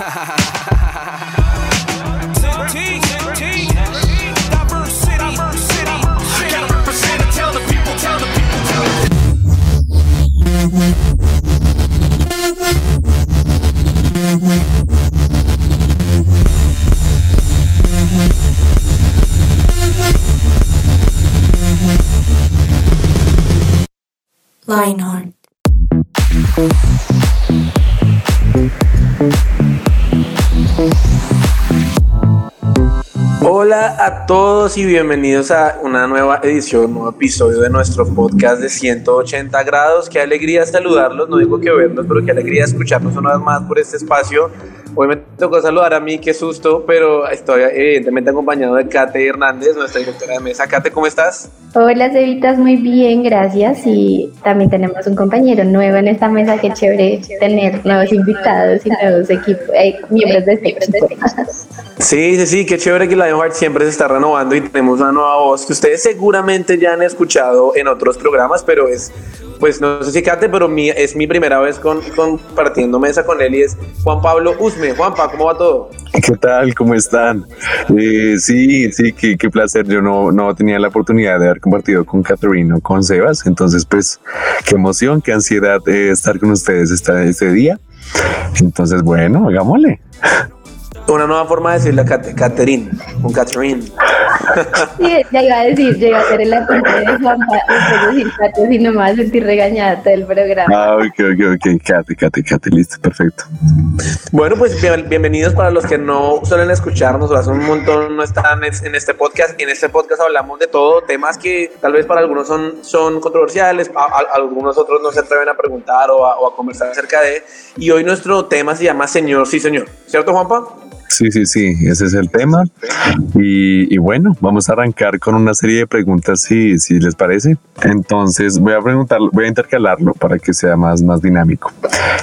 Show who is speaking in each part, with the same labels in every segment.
Speaker 1: ha
Speaker 2: ha ha ha A todos y bienvenidos a una nueva edición, un nuevo episodio de nuestro podcast de 180 grados. Qué alegría saludarlos, no digo que verlos, pero qué alegría escucharnos una vez más por este espacio Hoy me tocó saludar a mí, qué susto, pero estoy evidentemente acompañado de Kate Hernández, nuestra directora de mesa. Kate, ¿cómo estás?
Speaker 3: Hola, Cevitas, muy bien, gracias. Y también tenemos un compañero nuevo en esta mesa, qué chévere tener nuevos invitados y nuevos equipos, eh, miembros de este equipo.
Speaker 2: Sí, sí, sí, qué chévere que Lionheart siempre se está renovando y tenemos una nueva voz que ustedes seguramente ya han escuchado en otros programas, pero es pues no sé si Kate, pero es mi primera vez con, compartiendo mesa con él y es Juan Pablo Usme. Juanpa, ¿cómo va todo?
Speaker 4: ¿Qué tal? ¿Cómo están? Eh, sí, sí, qué, placer. Yo no, tenía la oportunidad de haber compartido con Catherine o con Sebas, entonces pues qué emoción, qué ansiedad de estar con ustedes este día. Entonces, bueno, hagámosle.
Speaker 2: Una nueva forma de decirle a Catherine, con Catherine.
Speaker 3: Sí, ya iba a decir, llega a ser el apunte de Juanpa, si no me vas a sentir regañada todo el programa.
Speaker 4: Ah, ok, ok, ok, Kate, Kate, Kate, listo, perfecto.
Speaker 2: Bueno, pues bienvenidos para los que no suelen escucharnos, hace un montón no están en este podcast. En este podcast hablamos de todo, temas que tal vez para algunos son, son controversiales, algunos otros no se atreven a preguntar o a, o a conversar acerca de. Y hoy nuestro tema se llama Señor, sí, señor. ¿Cierto, Juanpa?
Speaker 4: Sí, sí, sí, ese es el tema. Y, bueno, vamos a arrancar con una serie de preguntas, si, si les parece. Entonces, voy a preguntar, voy a intercalarlo para que sea más, más dinámico.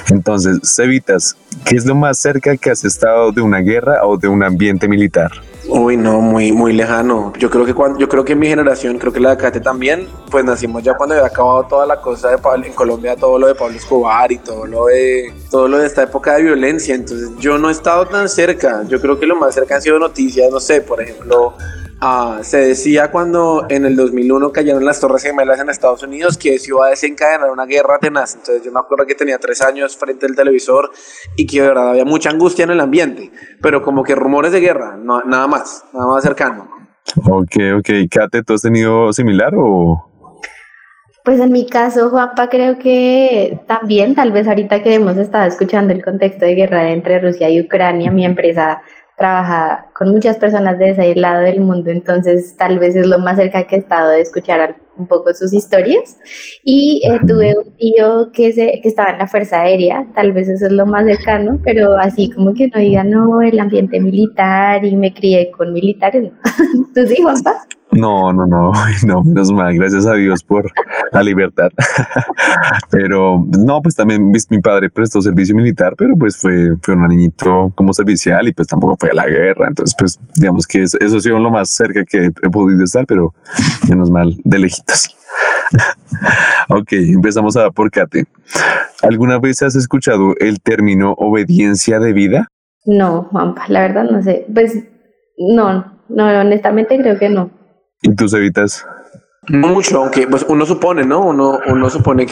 Speaker 4: Entonces, Cevitas, ¿qué es lo más cerca que has estado de una guerra o de un ambiente militar?
Speaker 2: Uy, no, muy, muy lejano. Yo creo que cuando, yo creo que mi generación, creo que la de Cate también, pues nacimos ya cuando había acabado toda la cosa de Pablo, en Colombia, todo lo de Pablo Escobar y todo lo de todo lo de esta época de violencia. Entonces, yo no he estado tan cerca. Yo creo que lo más cerca han sido noticias, no sé, por ejemplo, Ah, se decía cuando en el 2001 cayeron las Torres Gemelas en Estados Unidos que se iba a desencadenar una guerra tenaz. Entonces yo me acuerdo que tenía tres años frente al televisor y que verdad había mucha angustia en el ambiente, pero como que rumores de guerra, nada más, nada más cercano.
Speaker 4: Ok, ok. Kate, ¿tú has tenido similar o...?
Speaker 3: Pues en mi caso, Juanpa, creo que también, tal vez ahorita que hemos estado escuchando el contexto de guerra entre Rusia y Ucrania, mi empresa trabaja con muchas personas de ese lado del mundo, entonces tal vez es lo más cerca que he estado de escuchar un poco sus historias. Y eh, tuve un tío que, se, que estaba en la Fuerza Aérea, tal vez eso es lo más cercano, pero así como que no diga, no, el ambiente militar y me crié con militares. ¿Tú sí, Juanpa?
Speaker 4: No, no, no, no, menos mal, gracias a Dios por la libertad. pero no, pues también mi padre prestó servicio militar, pero pues fue, fue un niñito como servicial y pues tampoco fue a la guerra. Entonces, pues digamos que eso, ha sido lo más cerca que he podido estar, pero menos mal, de lejitos. ok, empezamos a por Kate. ¿Alguna vez has escuchado el término obediencia de vida?
Speaker 3: No, Juanpa, la verdad no sé. Pues no, no, honestamente creo que no.
Speaker 4: ¿Y tú, evitas?
Speaker 2: No mucho, aunque pues uno supone, ¿no? Uno, uno supone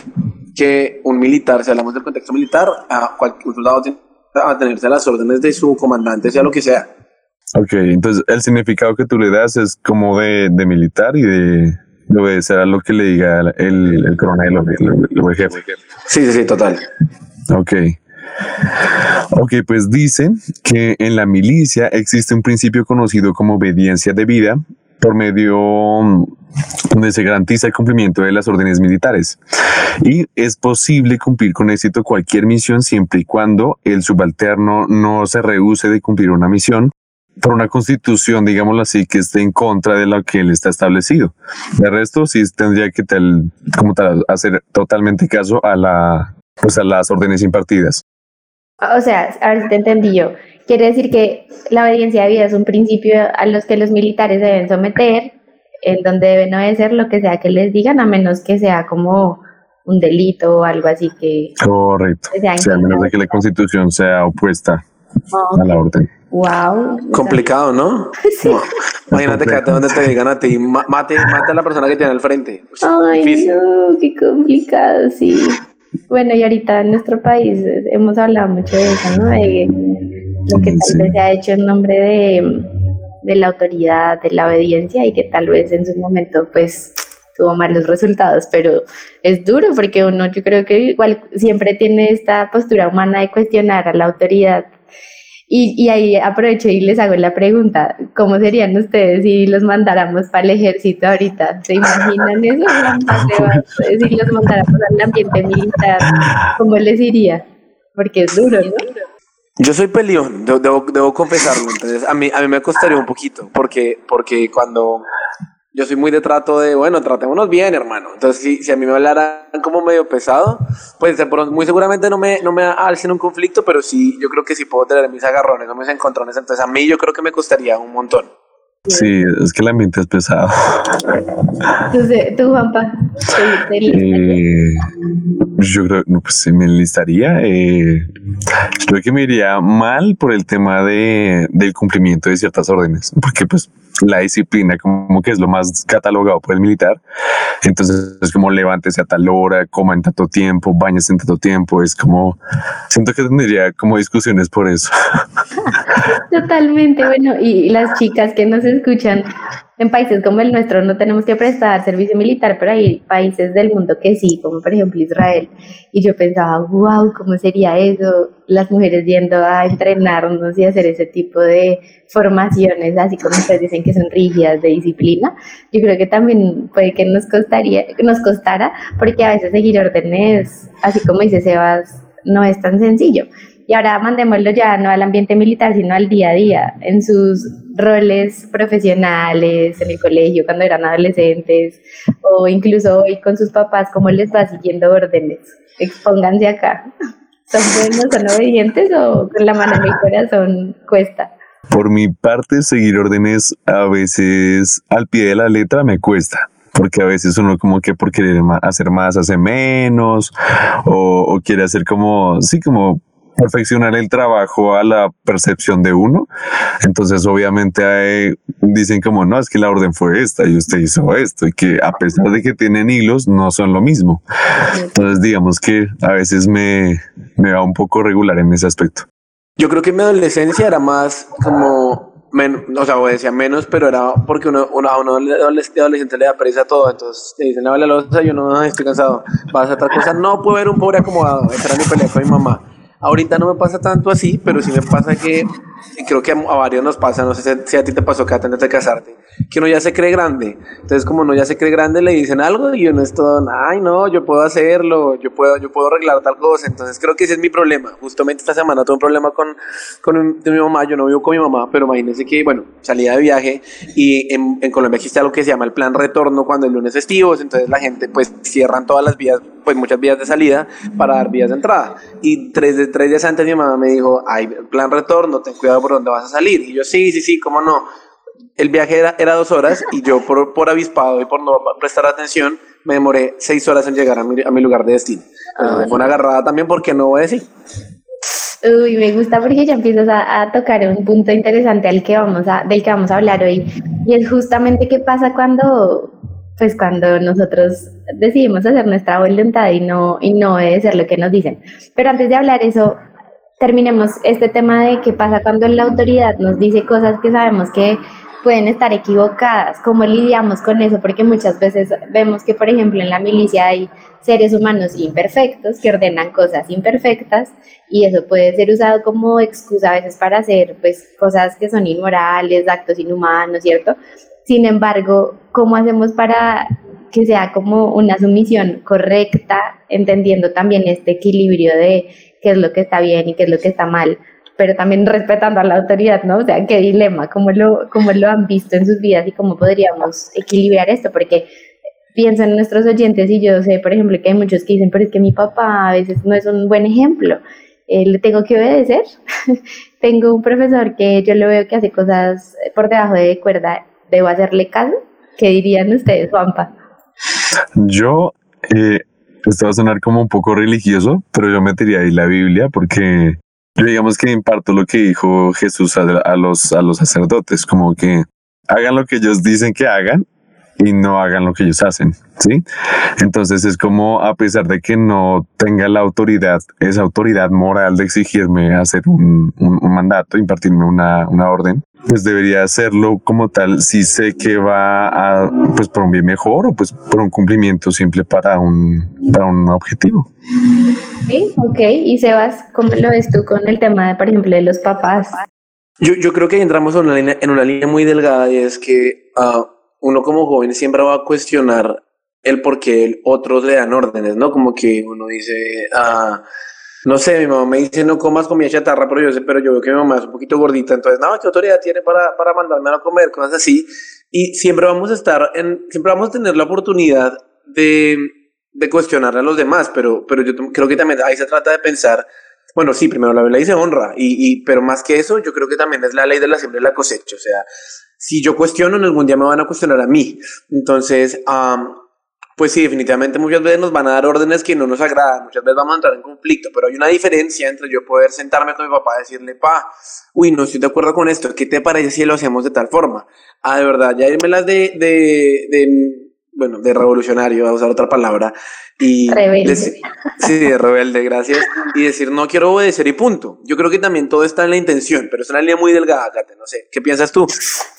Speaker 2: que un militar, si hablamos del contexto militar, a cualquier soldado tiene a tenerse las órdenes de su comandante, sea lo que sea.
Speaker 4: Ok, entonces el significado que tú le das es como de, de militar y de, de, obedecer a lo que le diga el, el coronel o el, jefe.
Speaker 2: Sí, sí, sí, total.
Speaker 4: Ok. Ok, pues dice que en la milicia existe un principio conocido como obediencia de vida por medio donde se garantiza el cumplimiento de las órdenes militares. Y es posible cumplir con éxito cualquier misión siempre y cuando el subalterno no se rehúse de cumplir una misión por una constitución, digámoslo así, que esté en contra de lo que él está establecido. De resto, sí tendría que tal, como tal, hacer totalmente caso a la, pues a las órdenes impartidas.
Speaker 3: O sea, a ver si te entendí yo. Quiere decir que la obediencia de vida es un principio a los que los militares deben someter, en donde deben obedecer lo que sea que les digan, a menos que sea como un delito o algo así que...
Speaker 4: Correcto. sea, a menos de que la constitución sea opuesta a la orden.
Speaker 3: Wow.
Speaker 2: Complicado, ¿no?
Speaker 3: Sí.
Speaker 2: No. Imagínate que donde te digan a ti, "Ma- mate, mate a la persona que tiene al frente.
Speaker 3: Ay,
Speaker 2: difícil.
Speaker 3: no, qué complicado, sí. Bueno, y ahorita en nuestro país eh, hemos hablado mucho de eso, ¿no? De lo que tal
Speaker 4: Sí.
Speaker 3: vez se ha hecho en nombre de, de la autoridad, de la obediencia y que tal vez en su momento, pues, tuvo malos resultados, pero es duro porque uno, yo creo que igual siempre tiene esta postura humana de cuestionar a la autoridad. Y, y ahí aprovecho y les hago la pregunta, ¿cómo serían ustedes si los mandáramos para el ejército ahorita? ¿Se imaginan eso? Si los mandáramos al ambiente militar, ¿cómo les iría? Porque es duro, ¿no?
Speaker 2: Yo soy peleón, de- debo, debo confesarlo. Entonces, a mí, a mí me costaría un poquito, porque, porque cuando yo soy muy de trato de, bueno, tratémonos bien, hermano. Entonces, si, si a mí me hablaran como medio pesado, pues muy seguramente no me, no me alcen un conflicto, pero sí, yo creo que sí puedo tener mis agarrones o mis encontrones. Entonces, a mí yo creo que me costaría un montón.
Speaker 4: Sí, es que el ambiente es pesado.
Speaker 3: Entonces, tú, Juanpa, ¿te- te-
Speaker 4: Eh, yo creo, no, pues se me enlistaría. Eh, creo que me iría mal por el tema de, del cumplimiento de ciertas órdenes, porque pues la disciplina como que es lo más catalogado por el militar. Entonces es como levántese a tal hora, coma en tanto tiempo, bañes en tanto tiempo. Es como, siento que tendría como discusiones por eso.
Speaker 3: Totalmente, bueno, y las chicas que nos escuchan en países como el nuestro no tenemos que prestar servicio militar, pero hay países del mundo que sí, como por ejemplo Israel. Y yo pensaba, wow, ¿cómo sería eso? Las mujeres yendo a entrenarnos y hacer ese tipo de formaciones, así como ustedes dicen que son rígidas de disciplina. Yo creo que también puede que nos costaría, nos costara, porque a veces seguir órdenes, así como dice Sebas, no es tan sencillo. Y ahora mandémoslo ya no al ambiente militar, sino al día a día, en sus roles profesionales, en el colegio, cuando eran adolescentes, o incluso hoy con sus papás, cómo les va siguiendo órdenes. Expónganse acá. ¿Son buenos, son obedientes o con la mano en el corazón cuesta?
Speaker 4: Por mi parte, seguir órdenes a veces al pie de la letra me cuesta. Porque a veces uno como que por querer hacer más hace menos o, o quiere hacer como, sí, como perfeccionar el trabajo a la percepción de uno. Entonces obviamente hay- dicen como, no, es que la orden fue esta y usted hizo esto y que a pesar de que tienen hilos, no son lo mismo. Entonces digamos que a veces me, me va un poco regular en ese aspecto.
Speaker 2: Yo creo que mi adolescencia era más como, men- o sea, obedecía menos, pero era porque uno, uno- a uno de adoles- de adolescente le da pereza todo, entonces te dicen, lávale la loza, yo no, "Ay, estoy cansado, vas a otra cosa, no puedo ver un pobre acomodado, esa era mi pelea con mi mamá. Ahorita no me pasa tanto así, pero sí me pasa que, creo que a, varios nos pasa, no sé si, a ti te pasó que antes de casarte, que uno ya se cree grande. Entonces, como uno ya se cree grande, le dicen algo y uno es todo, ay, no, yo puedo hacerlo, yo puedo, yo puedo arreglar tal cosa. Entonces, creo que ese es mi problema. Justamente esta semana tuve un problema con, con de mi mamá, yo no vivo con mi mamá, pero imagínense que, bueno, salía de viaje y en, en Colombia existe algo que se llama el plan retorno cuando el lunes festivos, entonces la gente pues cierran todas las vías, pues muchas vías de salida para dar vías de entrada. Y tres, de- tres días antes mi mamá me dijo, ay, plan retorno, ten cuidado por dónde vas a salir. Y yo, sí, sí, sí, cómo no. El viaje era, era dos horas y yo por, por avispado y por no prestar atención me demoré seis horas en llegar a mi, a mi lugar de destino. Fue una agarrada también porque no voy a decir.
Speaker 3: Uy, me gusta porque ya empiezas a, a tocar un punto interesante al que vamos a, del que vamos a hablar hoy. Y es justamente qué pasa cuando, pues cuando nosotros decidimos hacer nuestra voluntad y no, y no obedecer lo que nos dicen. Pero antes de hablar eso, terminemos este tema de qué pasa cuando la autoridad nos dice cosas que sabemos que pueden estar equivocadas, cómo lidiamos con eso, porque muchas veces vemos que, por ejemplo, en la milicia hay seres humanos imperfectos que ordenan cosas imperfectas y eso puede ser usado como excusa a veces para hacer pues cosas que son inmorales, actos inhumanos, ¿cierto? Sin embargo, ¿cómo hacemos para que sea como una sumisión correcta, entendiendo también este equilibrio de qué es lo que está bien y qué es lo que está mal, pero también respetando a la autoridad, ¿no? O sea, qué dilema, cómo lo, cómo lo han visto en sus vidas y cómo podríamos equilibrar esto, porque pienso en nuestros oyentes y yo sé, por ejemplo, que hay muchos que dicen, pero es que mi papá a veces no es un buen ejemplo, eh, le tengo que obedecer. tengo un profesor que yo lo veo que hace cosas por debajo de cuerda, ¿debo hacerle caso? ¿Qué dirían ustedes, Juanpa?
Speaker 4: Yo, eh, esto va a sonar como un poco religioso, pero yo metería ahí la Biblia porque digamos que imparto lo que dijo Jesús a, los, a los sacerdotes, como que hagan lo que ellos dicen que hagan y no hagan lo que ellos hacen, ¿sí? Entonces es como a pesar de que no tenga la autoridad, esa autoridad moral de exigirme hacer un, mandato, impartirme una, una, orden, pues debería hacerlo como tal si sé que va a, pues por un bien mejor o pues por un cumplimiento simple para un, para un objetivo.
Speaker 3: Sí, ok. Y Sebas, ¿cómo lo ves tú con el tema de, por ejemplo, de los papás?
Speaker 2: Yo, yo creo que entramos en una línea, en una línea muy delgada y es que uh, uno como joven siempre va a cuestionar el por qué otros le dan órdenes, ¿no? Como que uno dice, ah, no sé, mi mamá me dice no comas comida chatarra, pero yo sé, pero yo veo que mi mamá es un poquito gordita, entonces, no, ¿qué autoridad tiene para, para mandarme a comer? Cosas así. Y siempre vamos a estar en, siempre vamos a tener la oportunidad de, de cuestionar a los demás, pero, pero yo creo que también ahí se trata de pensar, bueno, sí, primero la Biblia dice honra, y, pero más que eso, yo creo que también es la ley de la siembra y la cosecha, o sea, si yo cuestiono, en algún día me van a cuestionar a mí. Entonces, pues sí, definitivamente muchas veces nos van a dar órdenes que no nos agradan, muchas veces vamos a entrar en conflicto, pero hay una diferencia entre yo poder sentarme con mi papá y decirle, pa, uy, no estoy de acuerdo con esto, ¿qué te parece si lo hacemos de tal forma? Ah, de verdad, ya irme las de, de, de bueno, de revolucionario, a usar otra palabra, y
Speaker 3: rebelde.
Speaker 2: sí, de rebelde, gracias, y decir no quiero obedecer y punto. Yo creo que también todo está en la intención, pero es una línea muy delgada, Kate, no sé, ¿qué piensas tú?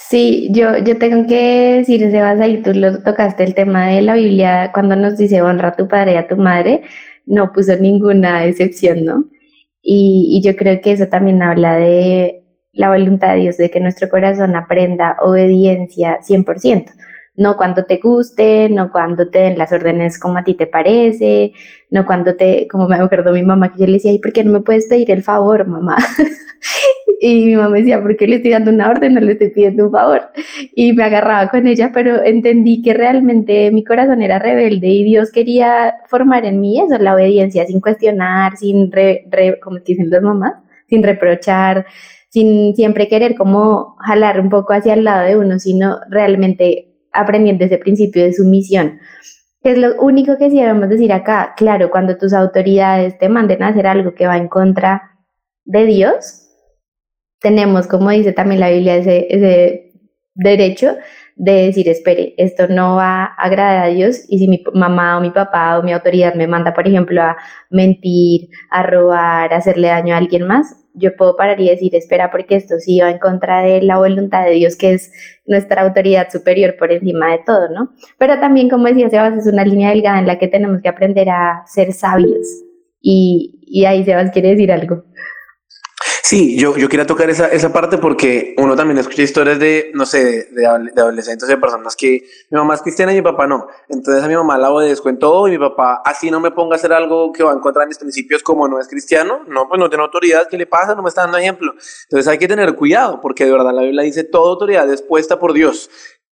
Speaker 3: Sí, yo, yo tengo que decir, Sebas, ahí tú lo tocaste el tema de la Biblia, cuando nos dice honra a tu padre y a tu madre, no puso ninguna excepción, ¿no? Y, y yo creo que eso también habla de la voluntad de Dios, de que nuestro corazón aprenda obediencia 100% no cuando te guste, no cuando te den las órdenes como a ti te parece, no cuando te, como me acuerdo mi mamá que yo le decía, ¿y por qué no me puedes pedir el favor, mamá? y mi mamá decía, ¿por qué le estoy dando una orden? No le estoy pidiendo un favor. Y me agarraba con ella, pero entendí que realmente mi corazón era rebelde y Dios quería formar en mí eso, la obediencia, sin cuestionar, sin, re, como dicen las mamás, sin reprochar, sin siempre querer como jalar un poco hacia el lado de uno, sino realmente aprendiendo ese principio de sumisión. Es lo único que sí debemos decir acá. Claro, cuando tus autoridades te manden a hacer algo que va en contra de Dios, tenemos, como dice también la Biblia, ese, ese derecho de decir, espere, esto no va a agradar a Dios y si mi mamá o mi papá o mi autoridad me manda, por ejemplo, a mentir, a robar, a hacerle daño a alguien más, yo puedo parar y decir, espera, porque esto sí va en contra de la voluntad de Dios, que es nuestra autoridad superior por encima de todo, ¿no? Pero también, como decía Sebas, es una línea delgada en la que tenemos que aprender a ser sabios. Y, y ahí Sebas quiere decir algo.
Speaker 2: Sí, yo, yo tocar esa, esa parte porque uno también escucha historias de, no sé, de, adolescentes, de personas que mi mamá es cristiana y mi papá no. Entonces a mi mamá la obedezco en todo y mi papá así no me ponga a hacer algo que va en contra de mis principios como no es cristiano. No, pues no tiene autoridad. ¿Qué le pasa? No me está dando ejemplo. Entonces hay que tener cuidado porque de verdad la Biblia dice toda autoridad es puesta por Dios.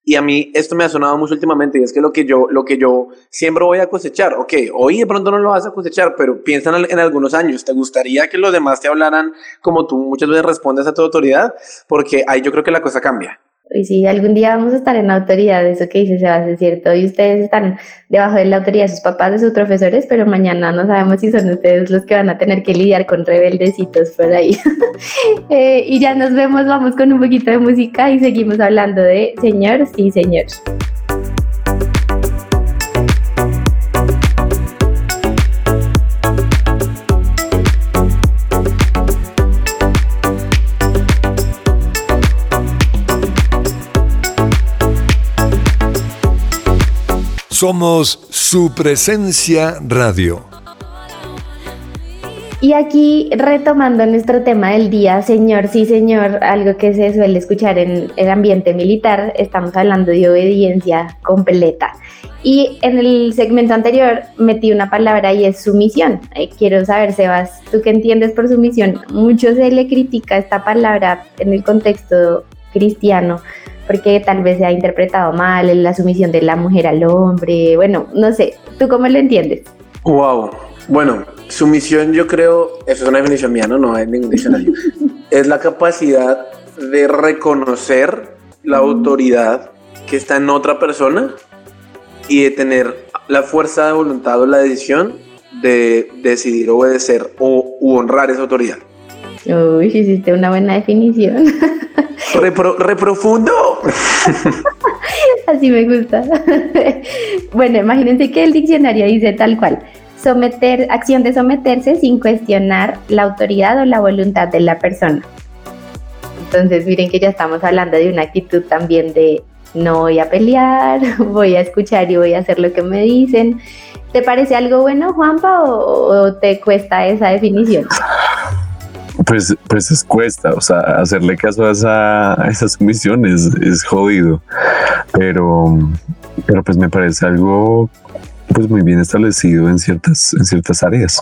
Speaker 2: Y a mí esto me ha sonado mucho últimamente y es que lo que yo, lo que yo siempre voy a cosechar, ok, hoy de pronto no lo vas a cosechar, pero piensa en, en algunos años, ¿te gustaría que los demás te hablaran como tú muchas veces respondes a tu autoridad? Porque ahí yo creo que la cosa cambia.
Speaker 3: Y si algún día vamos a estar en la autoridad, eso que dice Sebas es cierto, y ustedes están debajo de la autoridad de sus papás, de sus profesores, pero mañana no sabemos si son ustedes los que van a tener que lidiar con rebeldecitos por ahí. eh, y ya nos vemos, vamos con un poquito de música y seguimos hablando de Señor, sí, Señor.
Speaker 1: Somos su presencia radio.
Speaker 3: Y aquí retomando nuestro tema del día, señor, sí señor, algo que se suele escuchar en el ambiente militar, estamos hablando de obediencia completa. Y en el segmento anterior metí una palabra y es sumisión. Eh, quiero saber, Sebas, ¿tú qué entiendes por sumisión? Mucho se le critica esta palabra en el contexto cristiano porque tal vez se ha interpretado mal la sumisión de la mujer al hombre. Bueno, no sé, ¿tú cómo lo entiendes?
Speaker 2: Wow. Bueno, sumisión yo creo, eso es una definición mía, no, no hay ningún diccionario, es la capacidad de reconocer la autoridad que está en otra persona y de tener la fuerza de voluntad o la decisión de decidir obedecer o honrar esa autoridad.
Speaker 3: Uy, hiciste una buena definición.
Speaker 2: Re, profundo.
Speaker 3: Así me gusta. bueno, imagínense que el diccionario dice tal cual. Someter, acción de someterse sin cuestionar la autoridad o la voluntad de la persona. Entonces, miren que ya estamos hablando de una actitud también de no voy a pelear, voy a escuchar y voy a hacer lo que me dicen. ¿Te parece algo bueno, Juanpa, o, te cuesta esa definición?
Speaker 4: Pues, pues es cuesta, o sea, hacerle caso a, esa, a esas misiones es jodido, pero, pero pues me parece algo pues muy bien establecido en ciertas, en ciertas áreas.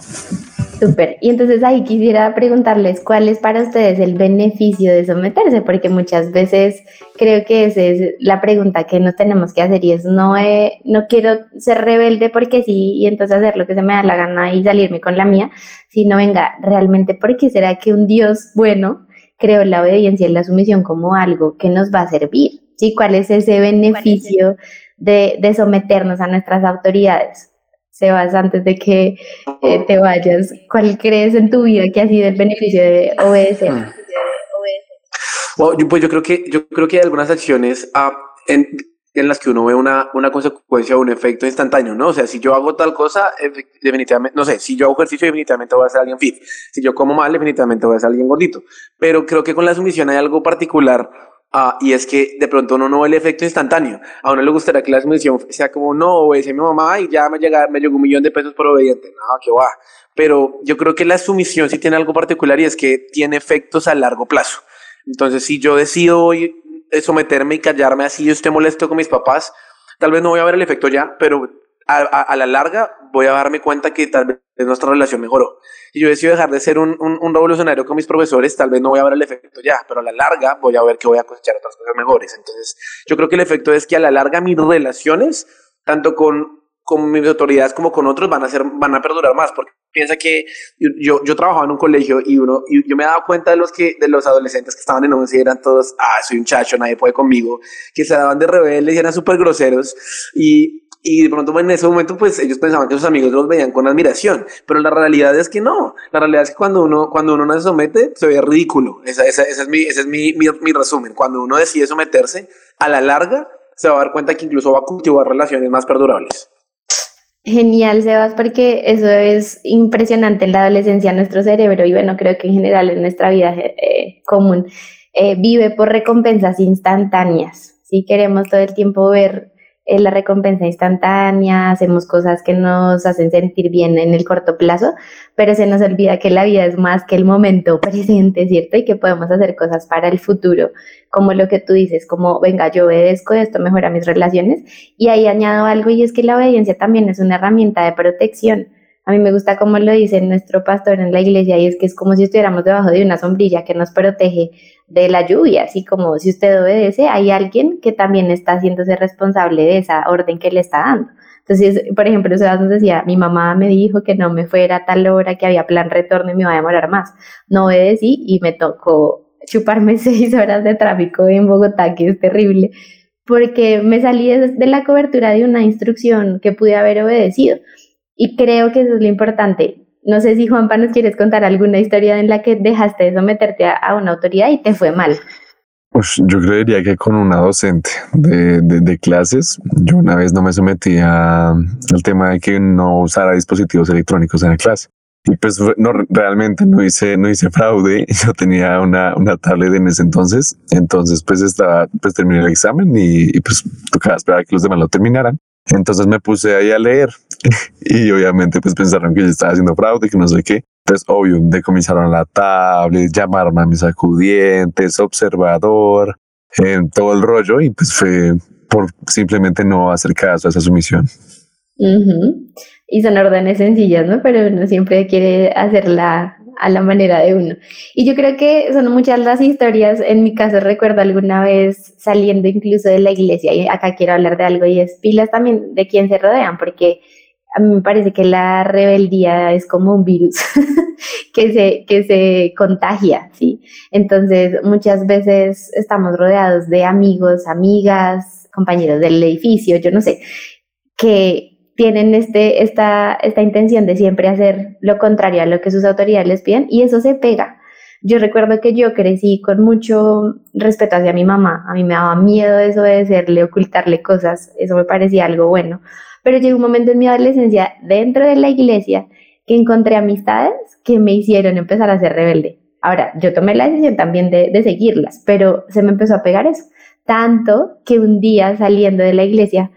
Speaker 3: Súper. Y entonces ahí quisiera preguntarles cuál es para ustedes el beneficio de someterse, porque muchas veces creo que esa es la pregunta que nos tenemos que hacer y es no, no quiero ser rebelde porque sí y entonces hacer lo que se me da la gana y salirme con la mía, sino venga, realmente porque será que un Dios bueno creó la obediencia y la sumisión como algo que nos va a servir. ¿Sí? ¿Cuál es ese beneficio de, de someternos a nuestras autoridades? Sebas, antes de que eh, te vayas, ¿cuál crees en tu vida que ha sido el beneficio de obedecer? Hmm.
Speaker 2: pues yo creo que yo creo que hay algunas acciones ah, en, en, las que uno ve una, una consecuencia o un efecto instantáneo, ¿no? O sea, si yo hago tal cosa, definitivamente, no sé, si yo hago ejercicio, definitivamente voy a ser alguien fit. Si yo como mal, definitivamente voy a ser alguien gordito. Pero creo que con la sumisión hay algo particular Ah, y es que de pronto uno no ve el efecto instantáneo. A uno le gustaría que la sumisión sea como, no, obedece a mi mamá y ya me, llega, me llegó un millón de pesos por obediente. No, que va. Pero yo creo que la sumisión sí tiene algo particular y es que tiene efectos a largo plazo. Entonces, si yo decido hoy eh, someterme y callarme así, yo esté molesto con mis papás, tal vez no voy a ver el efecto ya, pero a, la larga voy a darme cuenta que tal vez nuestra relación mejoró. Y yo decido dejar de ser un, un, revolucionario con mis profesores, tal vez no voy a ver el efecto ya, pero a la larga voy a ver que voy a cosechar otras cosas mejores. Entonces, yo creo que el efecto es que a la larga mis relaciones, tanto con, con mis autoridades como con otros, van a, ser, van a perdurar más, porque piensa que yo, yo trabajaba en un colegio y uno y yo me daba cuenta de los que de los adolescentes que estaban en once y eran todos ah soy un chacho nadie puede conmigo que se daban de rebeldes y eran súper groseros y y de pronto en ese momento, pues ellos pensaban que sus amigos los veían con admiración, pero la realidad es que no. La realidad es que cuando uno, cuando uno no se somete, se ve ridículo. Esa, esa, ese es, mi, ese es mi, mi, mi, resumen. Cuando uno decide someterse, a la larga se va a dar cuenta que incluso va a cultivar relaciones más perdurables.
Speaker 3: Genial, Sebas, porque eso es impresionante en la adolescencia, nuestro cerebro, y bueno, creo que en general en nuestra vida eh, común, eh, vive por recompensas instantáneas. Si queremos todo el tiempo ver es la recompensa instantánea, hacemos cosas que nos hacen sentir bien en el corto plazo, pero se nos olvida que la vida es más que el momento presente, ¿cierto? Y que podemos hacer cosas para el futuro, como lo que tú dices, como, venga, yo obedezco, esto mejora mis relaciones. Y ahí añado algo y es que la obediencia también es una herramienta de protección. A mí me gusta como lo dice nuestro pastor en la iglesia y es que es como si estuviéramos debajo de una sombrilla que nos protege de la lluvia, así como si usted obedece, hay alguien que también está haciéndose responsable de esa orden que le está dando. Entonces, por ejemplo, Sebas nos decía, mi mamá me dijo que no me fuera a tal hora, que había plan retorno y me iba a demorar más. No obedecí y me tocó chuparme seis horas de tráfico en Bogotá, que es terrible, porque me salí de la cobertura de una instrucción que pude haber obedecido. Y creo que eso es lo importante. No sé si Juanpa nos quieres contar alguna historia en la que dejaste de someterte a, una autoridad y te fue mal.
Speaker 4: Pues yo creería que con una docente de, de, clases, yo una vez no me sometí al tema de que no usara dispositivos electrónicos en la clase. Y pues no, realmente no hice, no hice fraude. Yo tenía una, una tablet en ese entonces. Entonces pues estaba, pues terminé el examen y, y pues tocaba esperar que los demás lo terminaran. Entonces me puse ahí a leer y obviamente pues pensaron que yo estaba haciendo fraude, que no sé qué. Entonces, obvio, decomisaron la tablet, llamaron a mis acudientes, observador, en todo el rollo y pues fue por simplemente no hacer caso a esa sumisión.
Speaker 3: Y son órdenes sencillas, ¿no? Pero uno siempre quiere hacerla a la manera de uno. Y yo creo que son muchas las historias. En mi caso recuerdo alguna vez saliendo incluso de la iglesia, y acá quiero hablar de algo, y es pilas también de quién se rodean, porque a mí me parece que la rebeldía es como un virus que, se, que se contagia, ¿sí? Entonces, muchas veces estamos rodeados de amigos, amigas, compañeros del edificio, yo no sé, que tienen este, esta, esta intención de siempre hacer lo contrario a lo que sus autoridades les piden y eso se pega. Yo recuerdo que yo crecí con mucho respeto hacia mi mamá. A mí me daba miedo eso de ocultarle cosas. Eso me parecía algo bueno. Pero llegó un momento en mi adolescencia dentro de la iglesia que encontré amistades que me hicieron empezar a ser rebelde. Ahora, yo tomé la decisión también de, de seguirlas, pero se me empezó a pegar eso. Tanto que un día saliendo de la iglesia,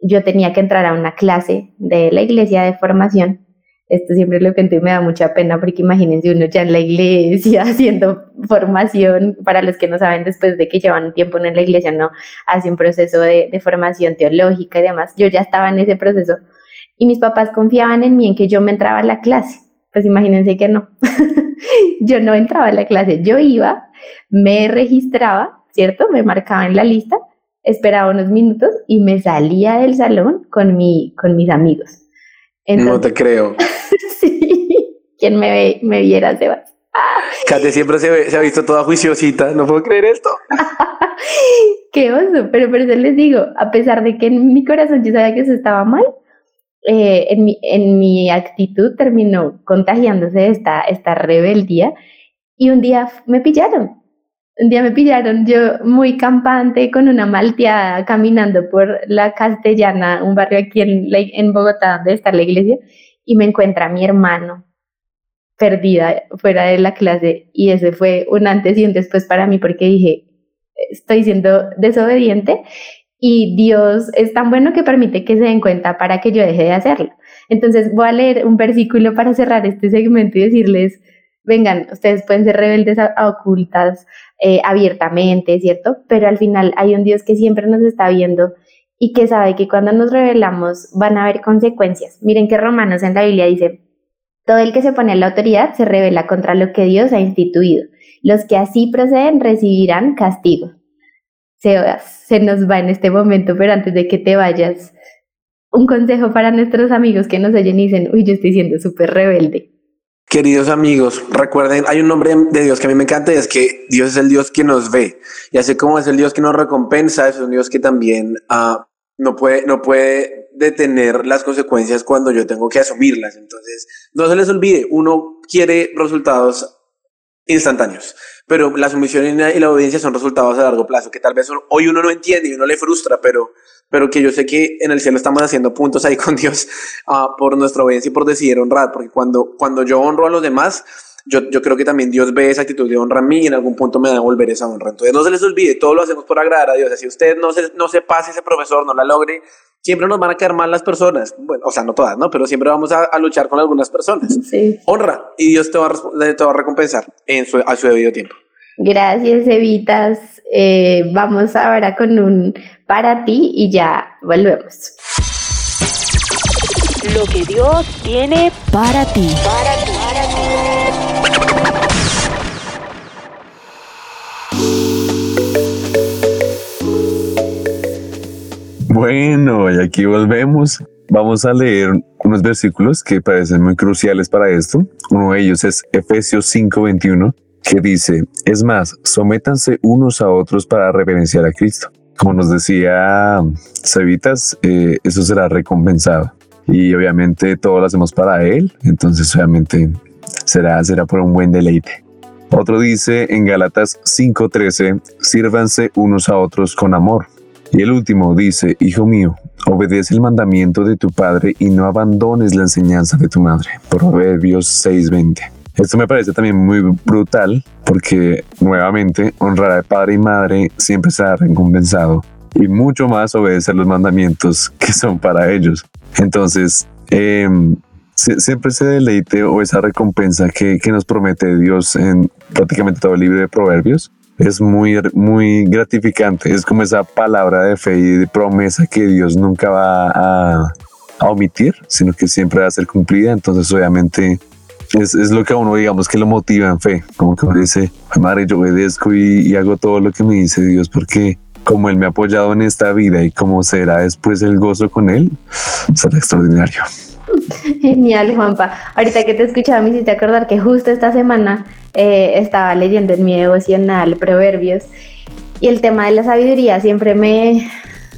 Speaker 3: yo tenía que entrar a una clase de la iglesia de formación esto siempre lo cuento y me da mucha pena porque imagínense uno ya en la iglesia haciendo formación, para los que no saben, después de que llevan un tiempo en la iglesia, no hace un proceso de, de, formación teológica y demás. Yo ya estaba en ese proceso y mis papás confiaban en mí, en que yo me entraba a la clase. Pues imagínense que no. yo no entraba a la clase, yo iba, me registraba, ¿cierto? Me marcaba en la lista, esperaba unos minutos y me salía del salón con, mi, con mis amigos
Speaker 2: no te creo.
Speaker 3: sí, quien me, ve, me viera, Sebas.
Speaker 2: Kate siempre se, se, ha visto toda juiciosita, no puedo creer esto.
Speaker 3: Qué oso, pero por eso les digo, a pesar de que en mi corazón yo sabía que eso estaba mal, eh, en, mi, en mi actitud terminó contagiándose esta, esta rebeldía y un día me pillaron un día me pillaron yo muy campante con una malteada caminando por la Castellana, un barrio aquí en, en Bogotá donde está la iglesia, y me encuentra mi hermano perdida fuera de la clase y ese fue un antes y un después para mí porque dije, estoy siendo desobediente y Dios es tan bueno que permite que se den cuenta para que yo deje de hacerlo. Entonces voy a leer un versículo para cerrar este segmento y decirles, vengan, ustedes pueden ser rebeldes a, ocultas eh, abiertamente, ¿cierto? Pero al final hay un Dios que siempre nos está viendo y que sabe que cuando nos rebelamos van a haber consecuencias. Miren que Romanos en la Biblia dice, todo el que se pone a la autoridad se revela contra lo que Dios ha instituido. Los que así proceden recibirán castigo. Se nos va en este momento, pero antes de que te vayas, un consejo para nuestros amigos que nos oyen y dicen, uy, yo estoy siendo súper rebelde.
Speaker 2: Queridos amigos, recuerden, hay un nombre de Dios que a mí me encanta y es que Dios es el Dios que nos ve. Y así como es el Dios que nos recompensa, es un Dios que también uh, no, puede, no puede detener las consecuencias cuando yo tengo que asumirlas. Entonces, no se les olvide, uno quiere resultados instantáneos, pero la sumisión y la obediencia son resultados a largo plazo, que tal vez hoy uno no entiende y uno le frustra, pero pero que yo sé que en el cielo estamos haciendo puntos ahí con Dios uh, por nuestra obediencia y por decidir honrar, porque cuando, cuando yo honro a los demás, yo, yo creo que también Dios ve esa actitud de honra a mí y en algún punto me da a devolver esa honra. Entonces no se les olvide, todo lo hacemos por agradar a Dios. Si usted no se, no se pase ese profesor, no la logre, siempre nos van a caer mal las personas. Bueno, o sea, no todas, ¿no? Pero siempre vamos a, a luchar con algunas personas.
Speaker 3: Sí.
Speaker 2: Honra y Dios te va a, te va a recompensar en su, a su debido tiempo.
Speaker 3: Gracias, Evitas. Eh, vamos ahora con un para ti y ya volvemos.
Speaker 5: Lo que Dios tiene para ti. Para ti.
Speaker 4: Bueno, y aquí volvemos. Vamos a leer unos versículos que parecen muy cruciales para esto. Uno de ellos es Efesios 5:21 que dice, es más, sométanse unos a otros para reverenciar a Cristo. Como nos decía Cevitas, eh, eso será recompensado. Y obviamente todo lo hacemos para Él, entonces obviamente será, será por un buen deleite. Otro dice en Galatas 5:13, sírvanse unos a otros con amor. Y el último dice, Hijo mío, obedece el mandamiento de tu padre y no abandones la enseñanza de tu madre. Proverbios 6:20. Esto me parece también muy brutal porque nuevamente honrar a padre y madre siempre será recompensado y mucho más obedecer los mandamientos que son para ellos. Entonces, eh, siempre ese deleite o esa recompensa que, que, nos promete Dios en prácticamente todo el libro de Proverbios es muy, muy gratificante. Es como esa palabra de fe y de promesa que Dios nunca va a, a omitir, sino que siempre va a ser cumplida. Entonces, obviamente, es, es, lo que a uno, digamos, que lo motiva en fe. Como que uno dice, madre, yo obedezco y, y, hago todo lo que me dice Dios porque como Él me ha apoyado en esta vida y como será después el gozo con Él, será extraordinario.
Speaker 3: Genial, Juanpa. Ahorita que te escuchaba me hiciste acordar que justo esta semana eh, estaba leyendo en mi devocional Proverbios y el tema de la sabiduría siempre me,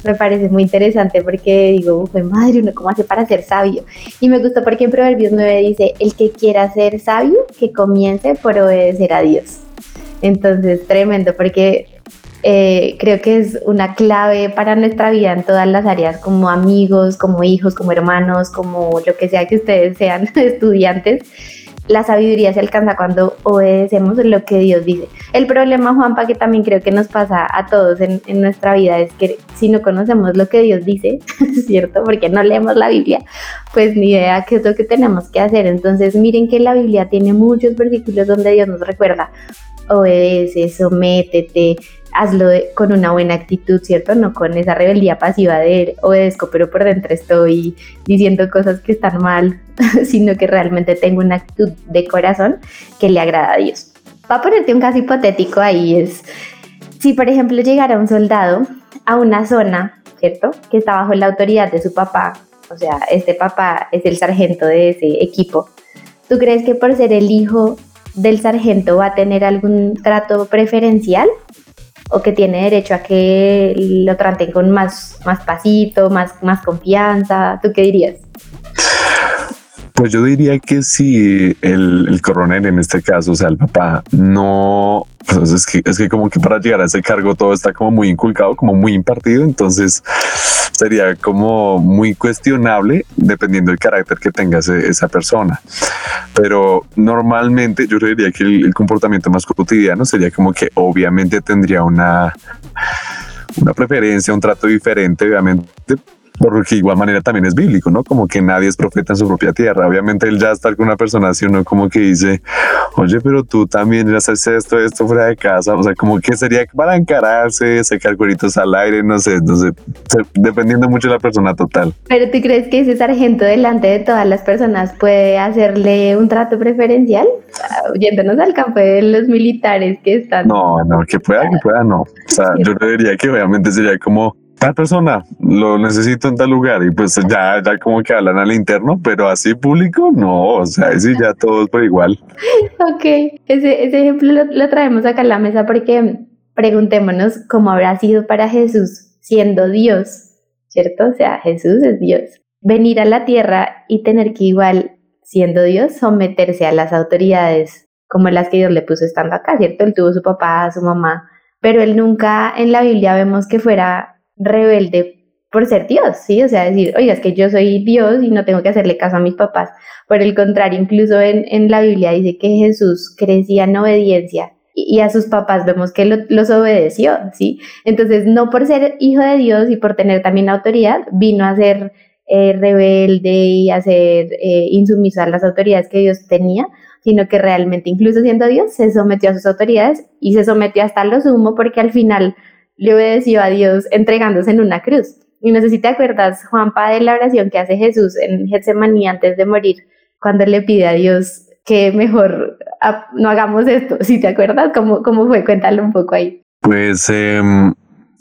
Speaker 3: me parece muy interesante porque digo, fue madre, uno cómo hace para ser sabio. Y me gustó porque en Proverbios 9 dice, el que quiera ser sabio, que comience por obedecer a Dios. Entonces, tremendo, porque eh, creo que es una clave para nuestra vida en todas las áreas, como amigos, como hijos, como hermanos, como lo que sea que ustedes sean estudiantes. La sabiduría se alcanza cuando obedecemos lo que Dios dice. El problema, Juanpa, que también creo que nos pasa a todos en, en nuestra vida, es que si no conocemos lo que Dios dice, ¿cierto? Porque no leemos la Biblia, pues ni idea qué es lo que tenemos que hacer. Entonces, miren que la Biblia tiene muchos versículos donde Dios nos recuerda, obedece, sométete, hazlo con una buena actitud, ¿cierto? No con esa rebeldía pasiva de obedezco, pero por dentro estoy diciendo cosas que están mal, sino que realmente tengo una actitud de corazón que le agrada a Dios. Va a ponerte un caso hipotético ahí, es si por ejemplo llegara un soldado a una zona, ¿cierto? Que está bajo la autoridad de su papá, o sea, este papá es el sargento de ese equipo. ¿Tú crees que por ser el hijo del sargento va a tener algún trato preferencial? O que tiene derecho a que lo traten con más, más pasito, más, más confianza. ¿Tú qué dirías?
Speaker 4: Pues yo diría que si el, coronel en este caso, o sea, el papá, no, pues es que, es que como que para llegar a ese cargo todo está como muy inculcado, como muy impartido, entonces sería como muy cuestionable dependiendo del carácter que tenga esa persona. Pero normalmente yo diría que el, el comportamiento más cotidiano sería como que obviamente tendría una una preferencia, un trato diferente, obviamente, porque igual manera también es bíblico, ¿no? Como que nadie es profeta en su propia tierra. Obviamente él ya está con una persona así, uno como que dice, oye, pero tú también ya haces esto, esto fuera de casa. O sea, como que sería para encararse, sacar cueritos al aire, no sé, no sé, dependiendo mucho de la persona total.
Speaker 3: Pero tú crees que ese sargento delante de todas las personas puede hacerle un trato preferencial? Yéndonos al campo de los militares que están.
Speaker 4: No, no, que pueda, que pueda, no. O sea, yo diría que obviamente sería como tal persona lo necesito en tal lugar y pues ya, ya como que hablan al interno, pero así público no, o sea, así ya todos por igual.
Speaker 3: Ok, ese, ese ejemplo lo, traemos acá a la mesa porque preguntémonos cómo habrá sido para Jesús siendo Dios, ¿cierto? O sea, Jesús es Dios. Venir a la tierra y tener que igual, siendo Dios, someterse a las autoridades como las que Dios le puso estando acá, ¿cierto? Él tuvo su papá, su mamá, pero él nunca en la Biblia vemos que fuera rebelde por ser Dios, ¿sí? O sea, decir, oiga, es que yo soy Dios y no tengo que hacerle caso a mis papás. Por el contrario, incluso en, en la Biblia dice que Jesús crecía en obediencia y, a sus papás vemos que los obedeció, ¿sí? Entonces, no por ser hijo de Dios y por tener también autoridad, vino a ser eh, rebelde y a ser eh, insumiso a las autoridades que Dios tenía, sino que realmente, incluso siendo Dios, se sometió a sus autoridades y se sometió hasta lo sumo porque al final le obedeció a Dios entregándose en una cruz. Y no sé si te acuerdas, Juanpa, de la oración que hace Jesús en Getsemaní antes de morir, cuando le pide a Dios que mejor no hagamos esto. Si te acuerdas, ¿cómo, cómo fue? Cuéntalo un poco ahí.
Speaker 4: Pues em,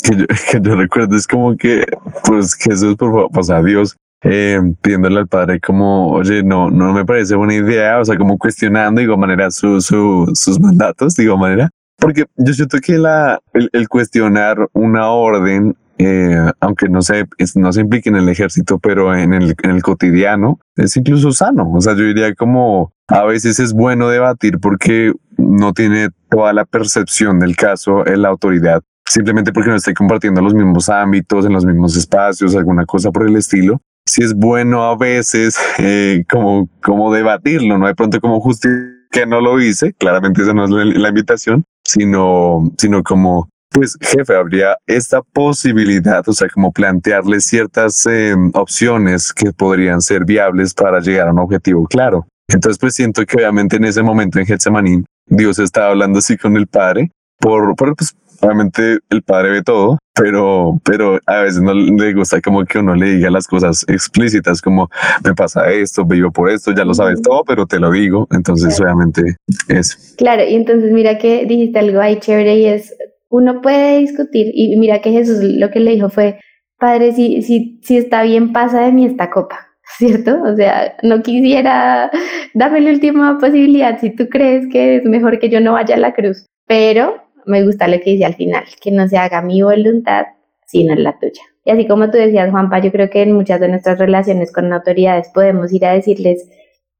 Speaker 4: que, yo, recuerdo es como que, pues Jesús, por favor, pues a Dios, em, pidiéndole al Padre como, oye, no, no me parece buena idea, o sea, como cuestionando, digo, manera, su, su, sus mandatos, digo, manera, porque yo siento que el, cuestionar una orden, eh, aunque no se, no se implique en el ejército, pero en el, en el cotidiano, es incluso sano. O sea, yo diría como a veces es bueno debatir porque no tiene toda la percepción del caso en la autoridad, simplemente porque no esté compartiendo los mismos ámbitos, en los mismos espacios, alguna cosa por el estilo. Si es bueno a veces eh, como, como debatirlo, no de pronto como justificar que no lo hice, claramente esa no es la invitación, sino, sino como, pues jefe, habría esta posibilidad, o sea, como plantearle ciertas eh, opciones que podrían ser viables para llegar a un objetivo claro. Entonces, pues siento que obviamente en ese momento en Getsemaní, Dios estaba hablando así con el Padre, por, por pues, obviamente el Padre ve todo, pero, pero a veces no le gusta como que uno le diga las cosas explícitas, como me pasa esto, vivo por esto, ya lo sabes todo, pero te lo digo. Entonces, obviamente, eso.
Speaker 3: Claro, y entonces mira que dijiste algo ahí chévere y es, uno puede discutir, y mira que Jesús lo que le dijo fue, Padre, si, si, si está bien, pasa de mí esta copa. ¿Cierto? O sea, no quisiera, dame la última posibilidad si tú crees que es mejor que yo no vaya a la cruz. Pero me gusta lo que dice al final, que no se haga mi voluntad, sino la tuya. Y así como tú decías, Juanpa, yo creo que en muchas de nuestras relaciones con autoridades podemos ir a decirles,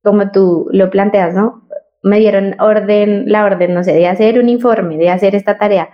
Speaker 3: como tú lo planteas, ¿no? Me dieron orden, la orden, no sé, de hacer un informe, de hacer esta tarea,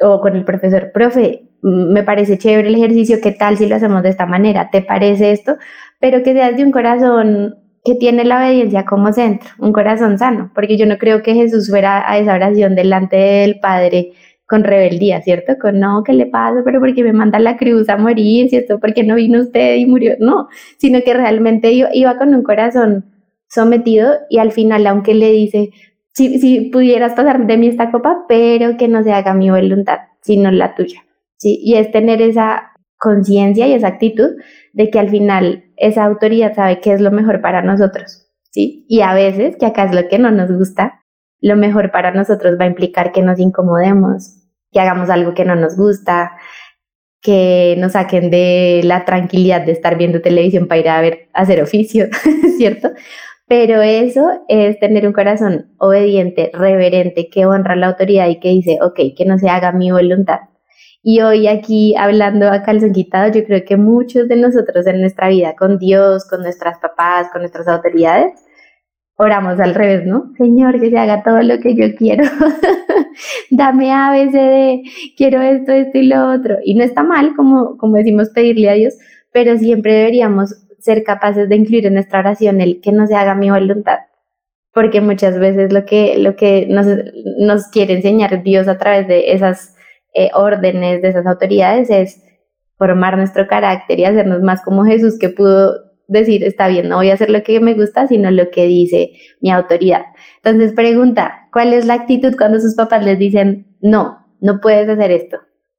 Speaker 3: o con el profesor, profe, me parece chévere el ejercicio, ¿qué tal si lo hacemos de esta manera? ¿Te parece esto? Pero que seas de un corazón que tiene la obediencia como centro, un corazón sano, porque yo no creo que Jesús fuera a esa oración delante del Padre con rebeldía, ¿cierto? Con no, ¿qué le pasa? Pero porque me manda la cruz a morir, ¿cierto? Porque no vino usted y murió, no, sino que realmente iba, con un corazón sometido y al final, aunque le dice, si, si pudieras pasar de mí esta copa, pero que no se haga mi voluntad, sino la tuya, ¿sí? Y es tener esa conciencia y esa actitud de que al final esa autoridad sabe qué es lo mejor para nosotros, ¿sí? Y a veces, que acá es lo que no nos gusta, lo mejor para nosotros va a implicar que nos incomodemos, que hagamos algo que no nos gusta, que nos saquen de la tranquilidad de estar viendo televisión para ir a ver, hacer oficio, ¿cierto? Pero eso es tener un corazón obediente, reverente, que honra la autoridad y que dice, ok, que no se haga mi voluntad. Y hoy aquí hablando a calzón quitado, yo creo que muchos de nosotros en nuestra vida con Dios, con nuestras papás, con nuestras autoridades, oramos al revés, ¿no? Señor, que se haga todo lo que yo quiero. Dame ABCD, quiero esto, esto y lo otro. Y no está mal, como, como decimos, pedirle a Dios, pero siempre deberíamos ser capaces de incluir en nuestra oración el que no se haga mi voluntad. Porque muchas veces lo que, lo que nos, nos quiere enseñar Dios a través de esas eh, órdenes, de esas autoridades, es formar nuestro carácter y hacernos más como Jesús que pudo decir, está bien, no voy a hacer lo que me gusta, sino lo que dice mi autoridad. Entonces pregunta, ¿cuál es la actitud cuando sus papás les dicen, no, no puedes hacer esto,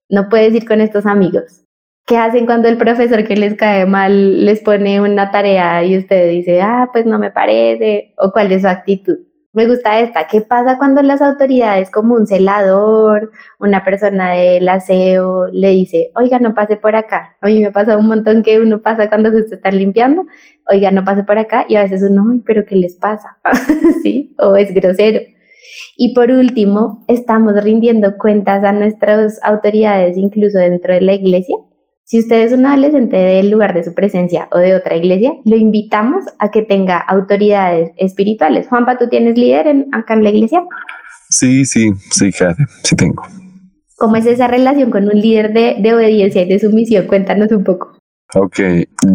Speaker 3: no puedes ir con estos amigos? ¿Qué hacen cuando el profesor que les cae mal les pone una tarea y usted dice, ah, pues no me parece? ¿O cuál es su actitud? Me gusta esta. ¿Qué pasa cuando las autoridades, como un celador, una persona del aseo, le dice, oiga, no pase por acá? A mí me pasa un montón que uno pasa cuando se está limpiando, oiga, no pase por acá, y a veces uno, pero ¿qué les pasa? ¿Sí? O es grosero. Y por último, estamos rindiendo cuentas a nuestras autoridades, incluso dentro de la iglesia. Si usted es un adolescente del lugar de su presencia o de otra iglesia, lo invitamos a que tenga autoridades espirituales. Juanpa, ¿tú tienes líder en, acá en la iglesia?
Speaker 4: Sí, sí, sí, sí tengo.
Speaker 3: ¿Cómo es esa relación con un líder de, de obediencia y de sumisión? Cuéntanos un poco.
Speaker 4: Ok,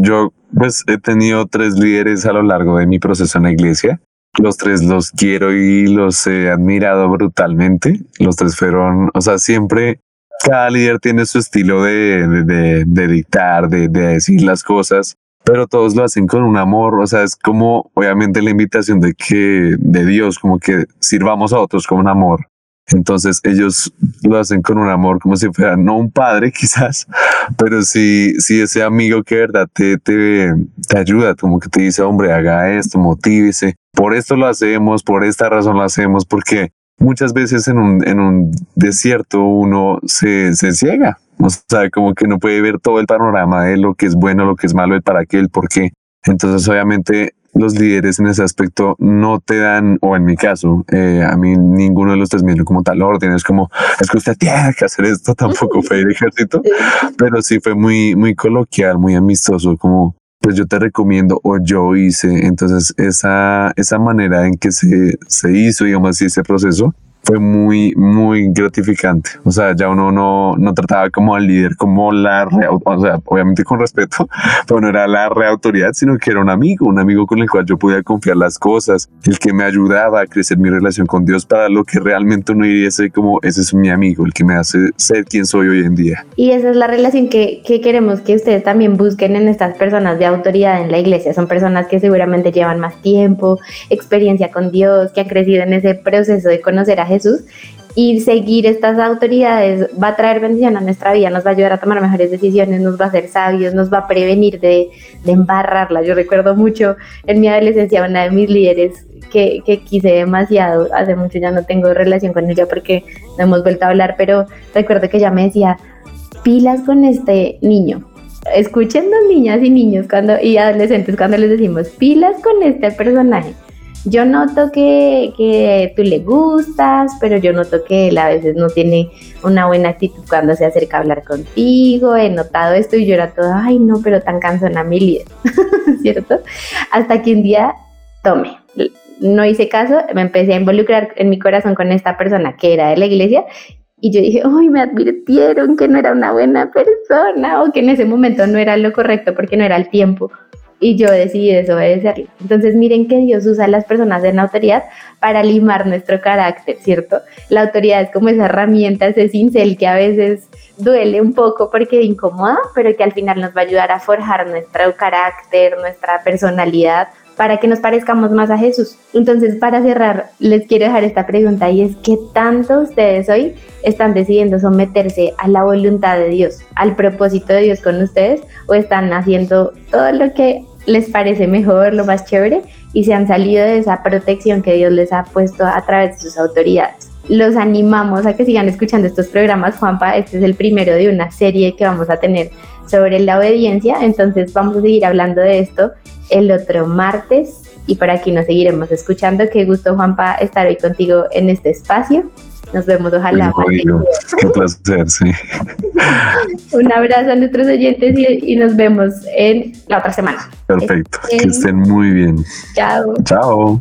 Speaker 4: yo pues he tenido tres líderes a lo largo de mi proceso en la iglesia. Los tres los quiero y los he admirado brutalmente. Los tres fueron, o sea, siempre cada líder tiene su estilo de, de, dictar, de, de, decir las cosas, pero todos lo hacen con un amor, o sea, es como obviamente la invitación de que de Dios, como que sirvamos a otros con un amor. Entonces ellos lo hacen con un amor como si fuera no un padre quizás, pero sí, sí ese amigo que de verdad te, te, te ayuda, como que te dice, hombre, haga esto, motívese. Por esto lo hacemos, por esta razón lo hacemos, porque muchas veces en un, en un desierto uno se, se ciega, o sea, como que no puede ver todo el panorama de lo que es bueno, lo que es malo, el para qué, el por qué. Entonces, obviamente, los líderes en ese aspecto no te dan, o en mi caso, eh, a mí ninguno de los tres me como tal orden, es como, es que usted tiene que hacer esto, tampoco fue el ejército, pero sí fue muy, muy coloquial, muy amistoso, como, pues yo te recomiendo o yo hice. Entonces esa, esa manera en que se, se hizo, digamos así, ese proceso, fue muy, muy gratificante. O sea, ya uno no, no trataba como al líder, como la, o sea, obviamente con respeto, pero no era la reautoridad, sino que era un amigo, un amigo con el cual yo podía confiar las cosas, el que me ayudaba a crecer mi relación con Dios para lo que realmente uno ser como, ese es mi amigo, el que me hace ser quien soy hoy en día.
Speaker 3: Y esa es la relación que, que queremos que ustedes también busquen en estas personas de autoridad en la iglesia. Son personas que seguramente llevan más tiempo, experiencia con Dios, que han crecido en ese proceso de conocer a Jesús Jesús y seguir estas autoridades va a traer bendición a nuestra vida, nos va a ayudar a tomar mejores decisiones, nos va a hacer sabios, nos va a prevenir de, de embarrarla. Yo recuerdo mucho en mi adolescencia una de mis líderes que, que, quise demasiado, hace mucho ya no tengo relación con ella porque no hemos vuelto a hablar, pero recuerdo que ella me decía, pilas con este niño. Escuchen los niñas y niños cuando, y adolescentes cuando les decimos pilas con este personaje yo noto que, que tú le gustas, pero yo noto que él a veces no tiene una buena actitud cuando se acerca a hablar contigo, he notado esto y yo era todo, ay no, pero tan cansona mi líder, ¿cierto? Hasta que un día tome, no hice caso, me empecé a involucrar en mi corazón con esta persona que era de la iglesia y yo dije, uy, me advirtieron que no era una buena persona o que en ese momento no era lo correcto porque no era el tiempo y yo decidí desobedecerlo. Entonces miren que Dios usa a las personas en autoridad para limar nuestro carácter, ¿cierto? La autoridad es como esa herramienta, ese cincel que a veces duele un poco porque incomoda, pero que al final nos va a ayudar a forjar nuestro carácter, nuestra personalidad, para que nos parezcamos más a Jesús. Entonces, para cerrar, les quiero dejar esta pregunta y es, ¿qué tanto ustedes hoy están decidiendo someterse a la voluntad de Dios, al propósito de Dios con ustedes o están haciendo todo lo que les parece mejor, lo más chévere y se han salido de esa protección que Dios les ha puesto a través de sus autoridades? Los animamos a que sigan escuchando estos programas, Juanpa. Este es el primero de una serie que vamos a tener sobre la obediencia, entonces vamos a seguir hablando de esto el otro martes y por aquí nos seguiremos escuchando. Qué gusto, Juanpa, estar hoy contigo en este espacio. Nos vemos, ojalá.
Speaker 4: Qué placer, sí.
Speaker 3: Un abrazo a nuestros oyentes y, nos vemos en la otra semana.
Speaker 4: Perfecto, que estén muy bien.
Speaker 3: Chao.
Speaker 4: Chao.